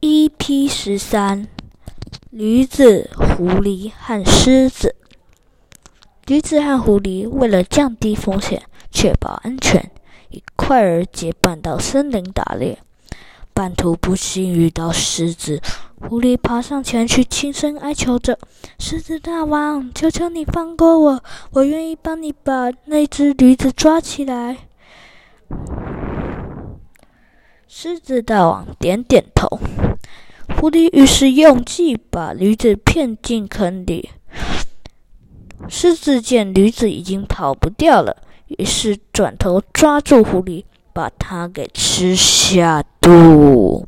一 p 十三驴子狐狸和狮子。驴子和狐狸为了降低风险确保安全一块儿结伴到森林打猎。半途不幸遇到狮子狐狸爬上前去轻声哀求着狮子大王求求你放过我我愿意帮你把那只驴子抓起来。狮子大王点点头。狐狸于是用计把驴子骗进坑里。狮子见驴子已经跑不掉了，于是转头抓住狐狸，把它给吃下肚。